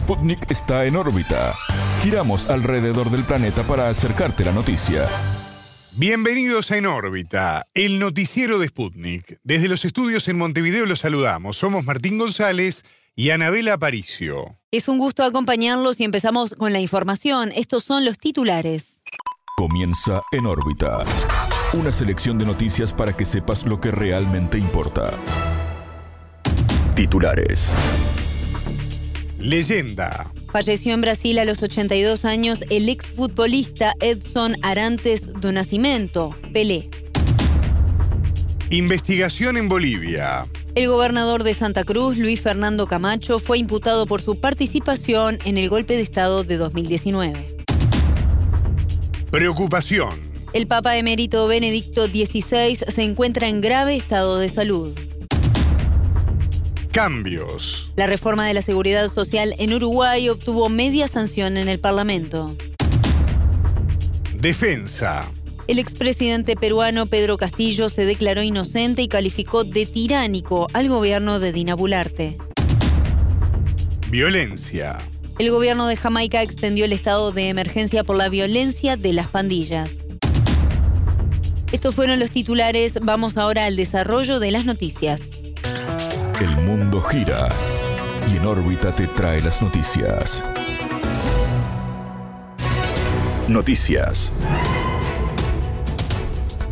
Sputnik está en órbita. Giramos alrededor del planeta para acercarte la noticia. Bienvenidos a En órbita, el noticiero de Sputnik. Desde los estudios en Montevideo los saludamos. Somos Martín González y Anabela Aparicio. Es un gusto acompañarlos y empezamos con la información. Estos son los titulares. Comienza En órbita. Una selección de noticias para que sepas lo que realmente importa. Titulares. Leyenda. Falleció en Brasil a los 82 años el exfutbolista Edson Arantes do Nascimento, Pelé. Investigación en Bolivia. El gobernador de Santa Cruz, Luis Fernando Camacho, fue imputado por su participación en el golpe de Estado de 2019. Preocupación. El Papa emérito Benedicto XVI se encuentra en grave estado de salud. Cambios. La reforma de la seguridad social en Uruguay obtuvo media sanción en el Parlamento. Defensa. El expresidente peruano Pedro Castillo se declaró inocente y calificó de tiránico al gobierno de Dina Bularte. Violencia. El gobierno de Jamaica extendió el estado de emergencia por la violencia de las pandillas. Estos fueron los titulares, vamos ahora al desarrollo de las noticias. El mundo gira y en órbita te trae las noticias. Noticias.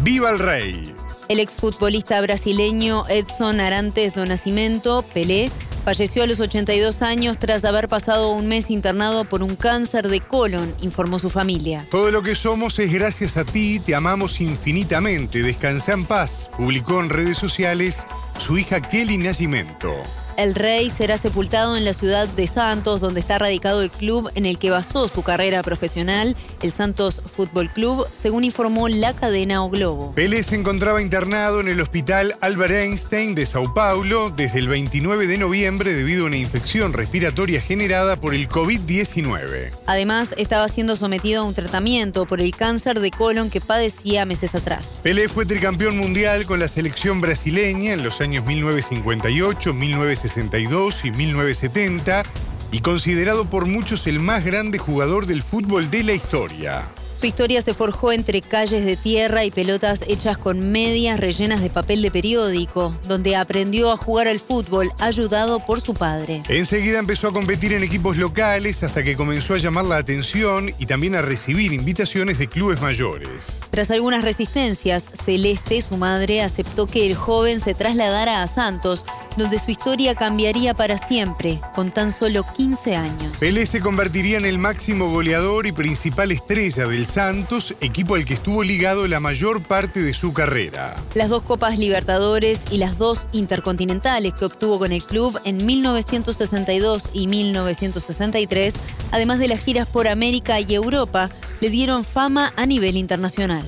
¡Viva el rey! El exfutbolista brasileño Edson Arantes do Nascimento, Pelé, falleció a los 82 años tras haber pasado un mes internado por un cáncer de colon, informó su familia. Todo lo que somos es gracias a ti, te amamos infinitamente. Descansa en paz, publicó en redes sociales su hija Kelly Nacimiento. El rey será sepultado en la ciudad de Santos, donde está radicado el club en el que basó su carrera profesional, el Santos Fútbol Club, según informó la cadena O Globo. Pelé se encontraba internado en el hospital Albert Einstein de Sao Paulo desde el 29 de noviembre debido a una infección respiratoria generada por el COVID-19. Además, estaba siendo sometido a un tratamiento por el cáncer de colon que padecía meses atrás. Pelé fue tricampeón mundial con la selección brasileña en los años 1958, 1960 1962 y 1970 y considerado por muchos el más grande jugador del fútbol de la historia. Su historia se forjó entre calles de tierra y pelotas hechas con medias rellenas de papel de periódico, donde aprendió a jugar al fútbol ayudado por su padre. Enseguida empezó a competir en equipos locales hasta que comenzó a llamar la atención y también a recibir invitaciones de clubes mayores. Tras algunas resistencias, Celeste, su madre, aceptó que el joven se trasladara a Santos, donde su historia cambiaría para siempre, con tan solo 15 años. Pelé se convertiría en el máximo goleador y principal estrella del Santos, equipo al que estuvo ligado la mayor parte de su carrera. Las dos Copas Libertadores y las dos Intercontinentales que obtuvo con el club en 1962 y 1963, además de las giras por América y Europa, le dieron fama a nivel internacional.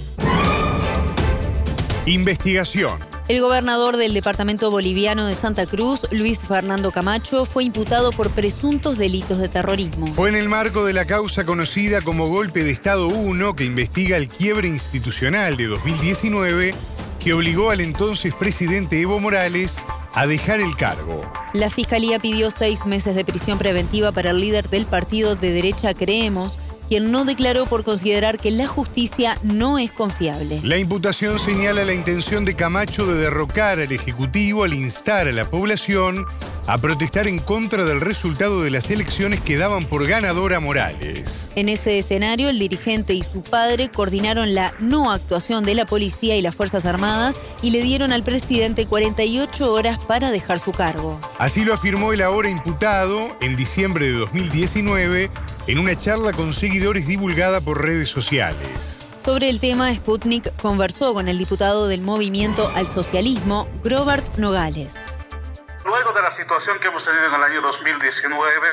Investigación. El gobernador del departamento boliviano de Santa Cruz, Luis Fernando Camacho, fue imputado por presuntos delitos de terrorismo. Fue en el marco de la causa conocida como Golpe de Estado 1, que investiga el quiebre institucional de 2019, que obligó al entonces presidente Evo Morales a dejar el cargo. La fiscalía pidió seis meses de prisión preventiva para el líder del partido de derecha Creemos, quien no declaró por considerar que la justicia no es confiable. La imputación señala la intención de Camacho de derrocar al Ejecutivo al instar a la población a protestar en contra del resultado de las elecciones que daban por ganadora a Morales. En ese escenario, el dirigente y su padre coordinaron la no actuación de la policía y las Fuerzas Armadas y le dieron al presidente 48 horas para dejar su cargo. Así lo afirmó el ahora imputado en diciembre de 2019 en una charla con seguidores divulgada por redes sociales. Sobre el tema, Sputnik conversó con el diputado del Movimiento al Socialismo, Grobert Nogales. Luego de la situación que hemos tenido en el año 2019,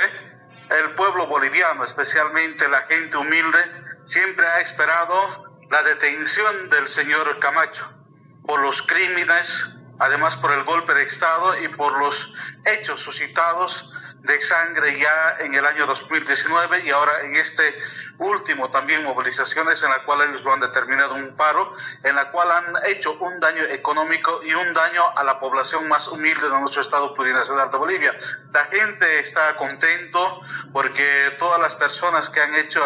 el pueblo boliviano, especialmente la gente humilde, siempre ha esperado la detención del señor Camacho por los crímenes, además por el golpe de Estado y por los hechos suscitados de sangre ya en el año 2019 y ahora en este último también movilizaciones en la cual ellos lo han determinado un paro, en la cual han hecho un daño económico y un daño a la población más humilde de nuestro estado plurinacional de Bolivia. La gente está contento porque todas las personas que han hecho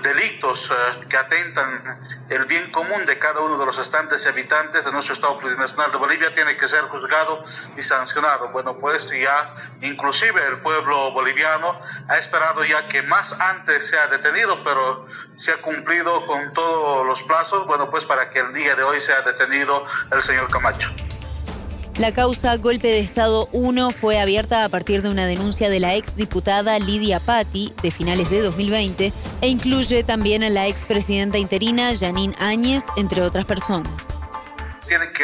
delitos eh, que atentan el bien común de cada uno de los estantes y habitantes de nuestro Estado plurinacional de Bolivia tiene que ser juzgado y sancionado. Bueno, pues ya inclusive el pueblo boliviano ha esperado ya que más antes sea detenido, pero se ha cumplido con todos los plazos, bueno, pues para que el día de hoy sea detenido el señor Camacho. La causa Golpe de Estado 1 fue abierta a partir de una denuncia de la exdiputada Lidia Patti de finales de 2020 e incluye también a la expresidenta interina Janine Áñez, entre otras personas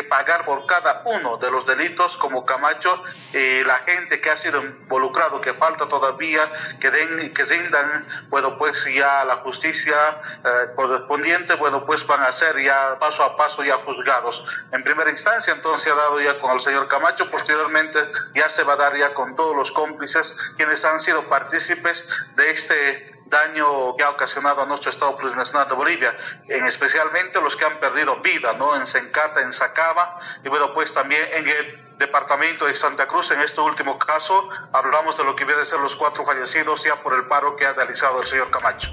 pagar por cada uno de los delitos como Camacho y la gente que ha sido involucrado, que falta todavía, que den, que rindan, bueno, pues ya la justicia eh, correspondiente, bueno, pues van a ser ya paso a paso ya juzgados. En primera instancia, entonces ha dado ya con el señor Camacho, posteriormente ya se va a dar ya con todos los cómplices quienes han sido partícipes de este daño que ha ocasionado a nuestro Estado plurinacional de Bolivia, en especialmente los que han perdido vida, ¿no? En Sencata, en Sacaba, y bueno, pues también en el departamento de Santa Cruz, en este último caso, hablamos de lo que viene a ser los cuatro fallecidos ya por el paro que ha realizado el señor Camacho.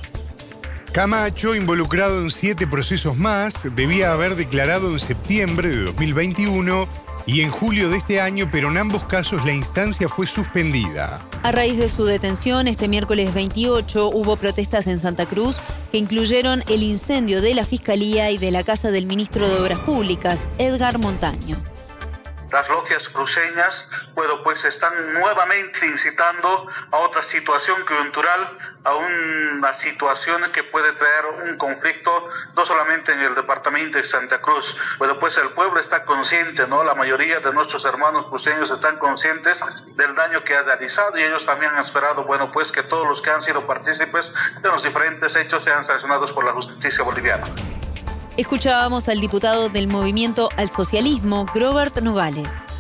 Camacho, involucrado en siete procesos más, debía haber declarado en septiembre de 2021 y en julio de este año, pero en ambos casos la instancia fue suspendida. A raíz de su detención, este miércoles 28 hubo protestas en Santa Cruz que incluyeron el incendio de la Fiscalía y de la Casa del Ministro de Obras Públicas, Edgar Montaño. Las logias cruceñas, bueno, pues están nuevamente incitando a otra situación coyuntural, a una situación que puede traer un conflicto no solamente en el departamento de Santa Cruz, bueno, pues el pueblo está consciente, ¿no? La mayoría de nuestros hermanos cruceños están conscientes del daño que ha realizado y ellos también han esperado, bueno, pues que todos los que han sido partícipes de los diferentes hechos sean sancionados por la justicia boliviana. Escuchábamos al diputado del Movimiento al Socialismo, Grobert Nogales.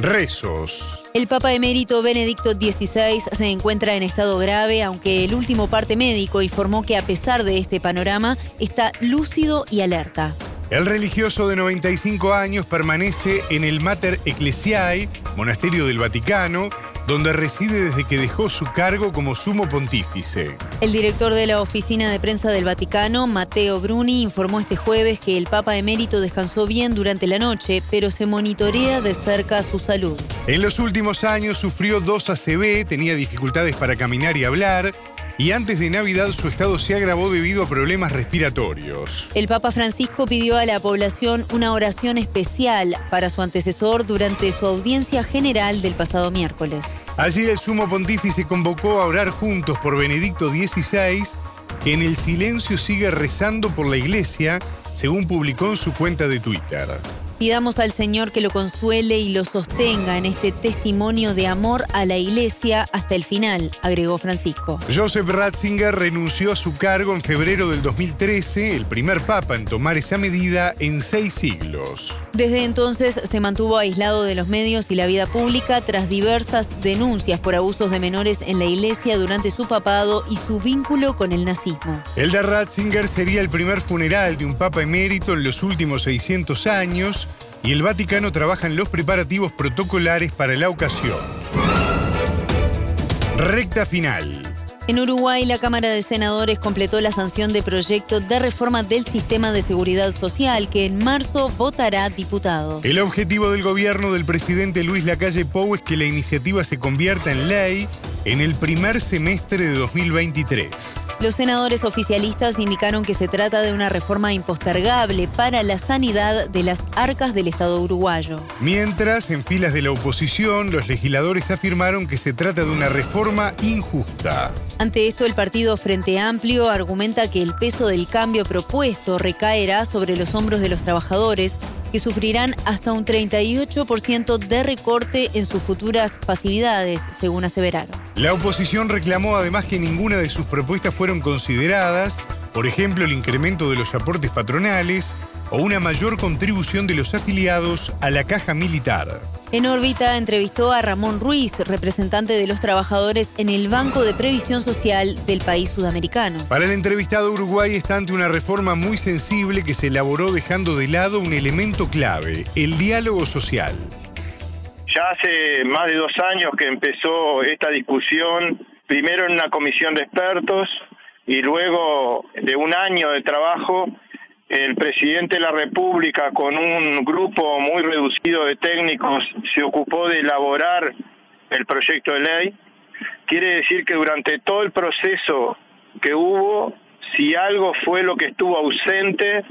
Rezos. El Papa emérito Benedicto XVI se encuentra en estado grave, aunque el último parte médico informó que a pesar de este panorama está lúcido y alerta. El religioso de 95 años permanece en el Mater Ecclesiae, monasterio del Vaticano, donde reside desde que dejó su cargo como sumo pontífice. El director de la Oficina de Prensa del Vaticano, Matteo Bruni, informó este jueves que el Papa emérito descansó bien durante la noche, pero se monitorea de cerca su salud. En los últimos años sufrió dos ACV, tenía dificultades para caminar y hablar, y antes de Navidad su estado se agravó debido a problemas respiratorios. El Papa Francisco pidió a la población una oración especial para su antecesor durante su audiencia general del pasado miércoles. Allí el sumo pontífice convocó a orar juntos por Benedicto XVI, que en el silencio sigue rezando por la iglesia, según publicó en su cuenta de Twitter. Pidamos al Señor que lo consuele y lo sostenga en este testimonio de amor a la Iglesia hasta el final, agregó Francisco. Joseph Ratzinger renunció a su cargo en febrero del 2013, el primer papa en tomar esa medida en seis siglos. Desde entonces se mantuvo aislado de los medios y la vida pública tras diversas denuncias por abusos de menores en la Iglesia durante su papado y su vínculo con el nazismo. El de Ratzinger sería el primer funeral de un papa emérito en los últimos 600 años y el Vaticano trabaja en los preparativos protocolares para la ocasión. Recta final. En Uruguay, la Cámara de Senadores completó la sanción de proyecto de reforma del sistema de seguridad social que en marzo votará diputado. El objetivo del gobierno del presidente Luis Lacalle Pou es que la iniciativa se convierta en ley en el primer semestre de 2023. Los senadores oficialistas indicaron que se trata de una reforma impostergable para la sanidad de las arcas del Estado uruguayo. Mientras, en filas de la oposición, los legisladores afirmaron que se trata de una reforma injusta. Ante esto, el partido Frente Amplio argumenta que el peso del cambio propuesto recaerá sobre los hombros de los trabajadores que sufrirán hasta un 38% de recorte en sus futuras pasividades, según aseveraron. La oposición reclamó además que ninguna de sus propuestas fueron consideradas, por ejemplo el incremento de los aportes patronales o una mayor contribución de los afiliados a la caja militar. En órbita entrevistó a Ramón Ruiz, representante de los trabajadores en el Banco de Previsión Social del país sudamericano. Para el entrevistado Uruguay está ante una reforma muy sensible que se elaboró dejando de lado un elemento clave, el diálogo social. Ya hace más de dos años que empezó esta discusión, primero en una comisión de expertos y luego de un año de trabajo, el presidente de la República con un grupo muy reducido de técnicos se ocupó de elaborar el proyecto de ley. Quiere decir que durante todo el proceso que hubo, si algo fue lo que estuvo ausente,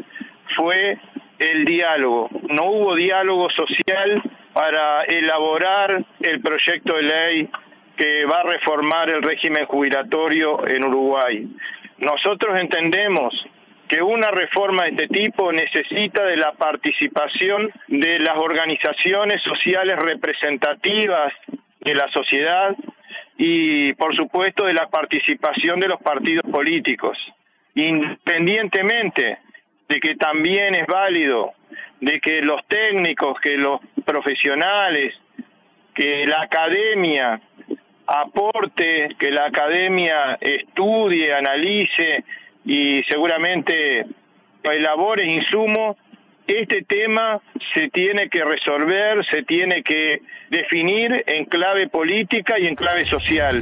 fue el diálogo. No hubo diálogo social para elaborar el proyecto de ley que va a reformar el régimen jubilatorio en Uruguay. Nosotros entendemos que una reforma de este tipo necesita de la participación de las organizaciones sociales representativas de la sociedad y por supuesto de la participación de los partidos políticos, independientemente de que también es válido de que los técnicos, que los profesionales, que la academia aporte, que la academia estudie, analice y seguramente elabore insumos, este tema se tiene que resolver, se tiene que definir en clave política y en clave social.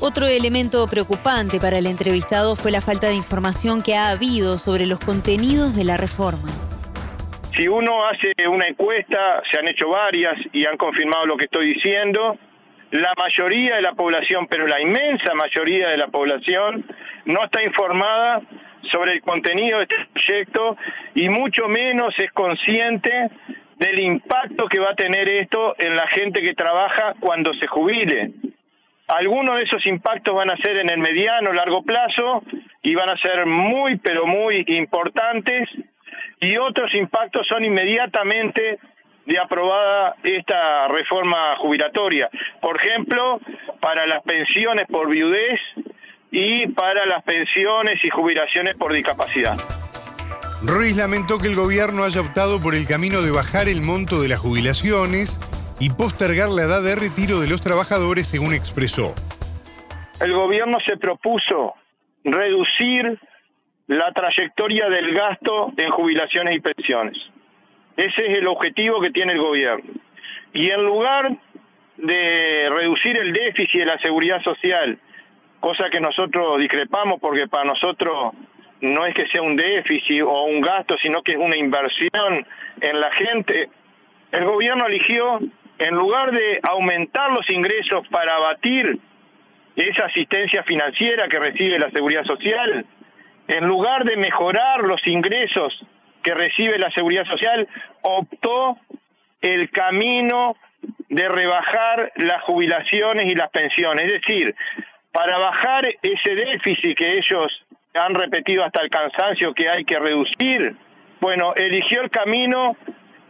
Otro elemento preocupante para el entrevistado fue la falta de información que ha habido sobre los contenidos de la reforma. Si uno hace una encuesta, se han hecho varias y han confirmado lo que estoy diciendo, la mayoría de la población, pero la inmensa mayoría de la población, no está informada sobre el contenido de este proyecto y mucho menos es consciente del impacto que va a tener esto en la gente que trabaja cuando se jubile. Algunos de esos impactos van a ser en el mediano, largo plazo y van a ser muy, pero muy importantes y otros impactos son inmediatamente de aprobada esta reforma jubilatoria. Por ejemplo, para las pensiones por viudez y para las pensiones y jubilaciones por discapacidad. Ruiz lamentó que el gobierno haya optado por el camino de bajar el monto de las jubilaciones y postergar la edad de retiro de los trabajadores, según expresó. El gobierno se propuso reducir la trayectoria del gasto en jubilaciones y pensiones. Ese es el objetivo que tiene el gobierno. Y en lugar de reducir el déficit de la seguridad social, cosa que nosotros discrepamos porque para nosotros no es que sea un déficit o un gasto, sino que es una inversión en la gente, el gobierno eligió, en lugar de aumentar los ingresos para abatir esa asistencia financiera que recibe la seguridad social, en lugar de mejorar los ingresos que recibe la seguridad social, optó el camino de rebajar las jubilaciones y las pensiones. Es decir, para bajar ese déficit que ellos han repetido hasta el cansancio que hay que reducir, bueno, eligió el camino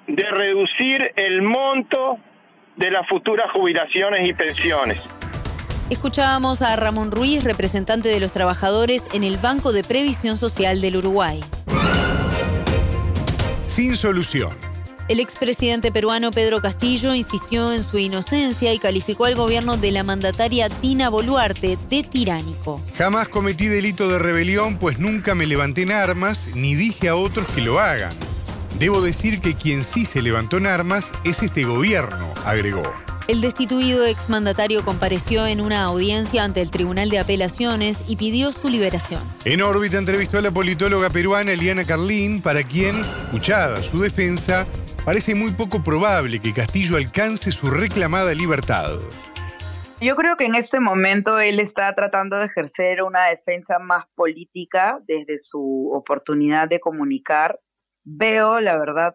de reducir el monto de las futuras jubilaciones y pensiones. Escuchábamos a Ramón Ruiz, representante de los trabajadores en el Banco de Previsión Social del Uruguay. Sin solución. El expresidente peruano Pedro Castillo insistió en su inocencia y calificó al gobierno de la mandataria Dina Boluarte de tiránico. Jamás cometí delito de rebelión, pues nunca me levanté en armas ni dije a otros que lo hagan. Debo decir que quien sí se levantó en armas es este gobierno, agregó. El destituido exmandatario compareció en una audiencia ante el Tribunal de Apelaciones y pidió su liberación. En órbita entrevistó a la politóloga peruana Eliana Carlín, para quien, escuchada su defensa, parece muy poco probable que Castillo alcance su reclamada libertad. Yo creo que en este momento él está tratando de ejercer una defensa más política desde su oportunidad de comunicar. Veo, la verdad,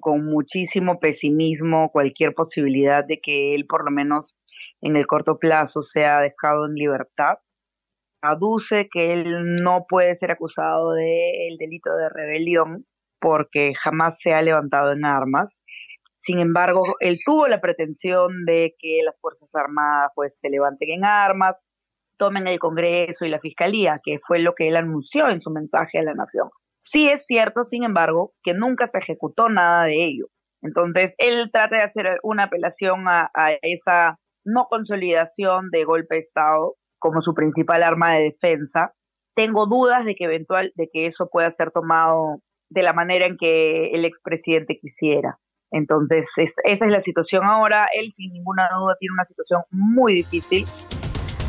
con muchísimo pesimismo cualquier posibilidad de que él, por lo menos en el corto plazo, sea dejado en libertad. Aduce que él no puede ser acusado del delito de rebelión porque jamás se ha levantado en armas. Sin embargo, él tuvo la pretensión de que las Fuerzas Armadas pues se levanten en armas, tomen el Congreso y la Fiscalía, que fue lo que él anunció en su mensaje a la nación. Sí es cierto, sin embargo, que nunca se ejecutó nada de ello. Entonces, él trata de hacer una apelación a, esa no consolidación de golpe de Estado como su principal arma de defensa. Tengo dudas de que eventual de que eso pueda ser tomado de la manera en que el expresidente quisiera. Entonces, esa es la situación ahora. Él, sin ninguna duda, tiene una situación muy difícil.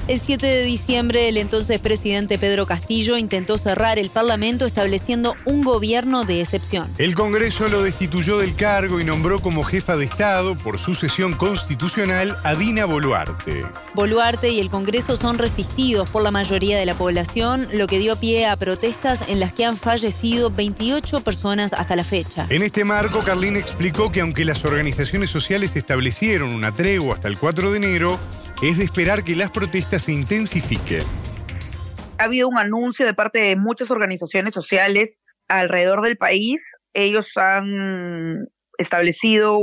El 7 de diciembre, el entonces presidente Pedro Castillo intentó cerrar el Parlamento estableciendo un gobierno de excepción. El Congreso lo destituyó del cargo y nombró como jefa de Estado por sucesión constitucional a Dina Boluarte. Boluarte y el Congreso son resistidos por la mayoría de la población, lo que dio pie a protestas en las que han fallecido 28 personas hasta la fecha. En este marco, Carlín explicó que aunque las organizaciones sociales establecieron una tregua hasta el 4 de enero, es de esperar que las protestas se intensifiquen. Ha habido un anuncio de parte de muchas organizaciones sociales alrededor del país. Ellos han establecido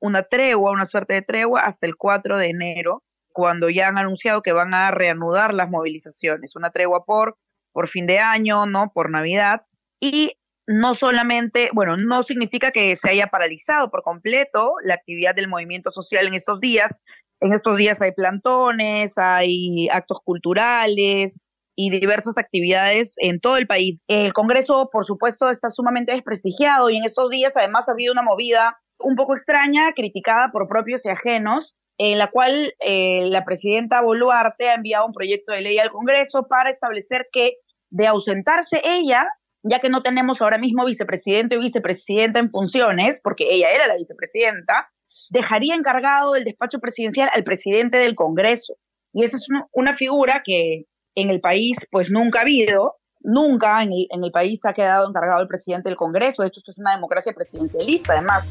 una tregua, una suerte de tregua hasta el 4 de enero, cuando ya han anunciado que van a reanudar las movilizaciones. Una tregua por, por fin de año, ¿no? Por Navidad. Y no solamente, bueno, no significa que se haya paralizado por completo la actividad del movimiento social en estos días, en estos días hay plantones, hay actos culturales y diversas actividades en todo el país. El Congreso, por supuesto, está sumamente desprestigiado y en estos días además ha habido una movida un poco extraña, criticada por propios y ajenos, en la cual eh, la presidenta Boluarte ha enviado un proyecto de ley al Congreso para establecer que de ausentarse ella, ya que no tenemos ahora mismo vicepresidente o vicepresidenta en funciones, porque ella era la vicepresidenta, dejaría encargado el despacho presidencial al presidente del Congreso. Y esa es una figura que en el país pues nunca ha habido, nunca en el, país ha quedado encargado el presidente del Congreso. De hecho, esto es una democracia presidencialista, además.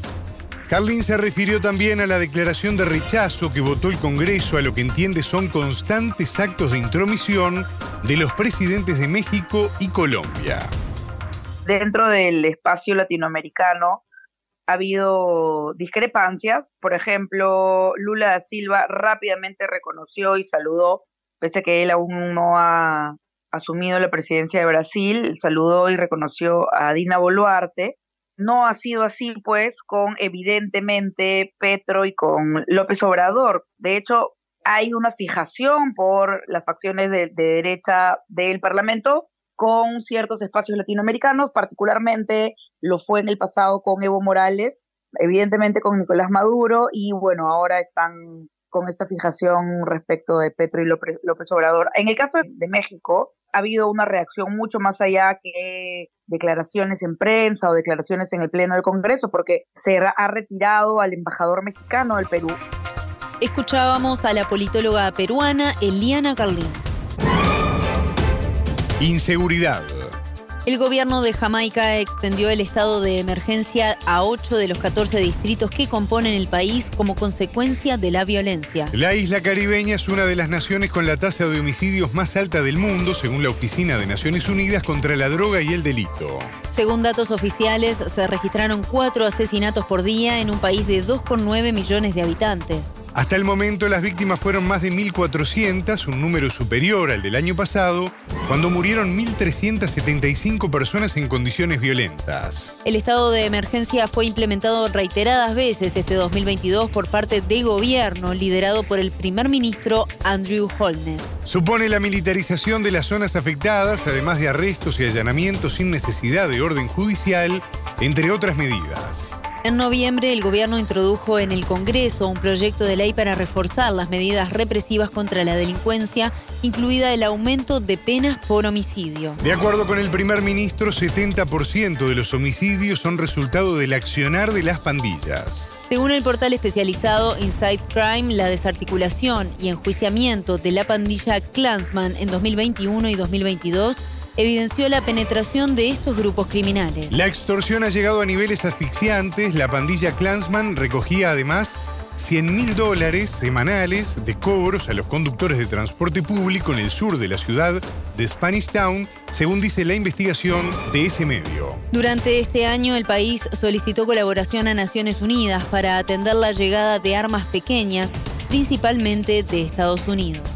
Carlin se refirió también a la declaración de rechazo que votó el Congreso a lo que entiende son constantes actos de intromisión de los presidentes de México y Colombia. Dentro del espacio latinoamericano, ha habido discrepancias. Por ejemplo, Lula da Silva rápidamente reconoció y saludó, pese a que él aún no ha asumido la presidencia de Brasil, saludó y reconoció a Dina Boluarte. No ha sido así, pues, con evidentemente Petro y con López Obrador. De hecho, hay una fijación por las facciones de, de derecha del Parlamento con ciertos espacios latinoamericanos, particularmente lo fue en el pasado con Evo Morales, evidentemente con Nicolás Maduro y bueno, ahora están con esta fijación respecto de Petro y López, Obrador. En el caso de México, ha habido una reacción mucho más allá que declaraciones en prensa o declaraciones en el Pleno del Congreso, porque se ha retirado al embajador mexicano del Perú. Escuchábamos a la politóloga peruana Eliana Carlín. Inseguridad. El gobierno de Jamaica extendió el estado de emergencia a 8 de los 14 distritos que componen el país como consecuencia de la violencia. La isla caribeña es una de las naciones con la tasa de homicidios más alta del mundo, según la Oficina de Naciones Unidas contra la Droga y el Delito. Según datos oficiales, se registraron cuatro asesinatos por día en un país de 2,9 millones de habitantes. Hasta el momento las víctimas fueron más de 1.400, un número superior al del año pasado, cuando murieron 1.375 personas en condiciones violentas. El estado de emergencia fue implementado reiteradas veces este 2022 por parte del gobierno liderado por el primer ministro Andrew Holness. Supone la militarización de las zonas afectadas, además de arrestos y allanamientos sin necesidad de orden judicial, entre otras medidas. En noviembre, el gobierno introdujo en el Congreso un proyecto de ley para reforzar las medidas represivas contra la delincuencia, incluida el aumento de penas por homicidio. De acuerdo con el primer ministro, 70% de los homicidios son resultado del accionar de las pandillas. Según el portal especializado Inside Crime, la desarticulación y enjuiciamiento de la pandilla Clansman en 2021 y 2022 evidenció la penetración de estos grupos criminales. La extorsión ha llegado a niveles asfixiantes. La pandilla Clansman recogía además 100 mil dólares semanales de cobros a los conductores de transporte público en el sur de la ciudad de Spanish Town, según dice la investigación de ese medio. Durante este año, el país solicitó colaboración a Naciones Unidas para atender la llegada de armas pequeñas, principalmente de Estados Unidos.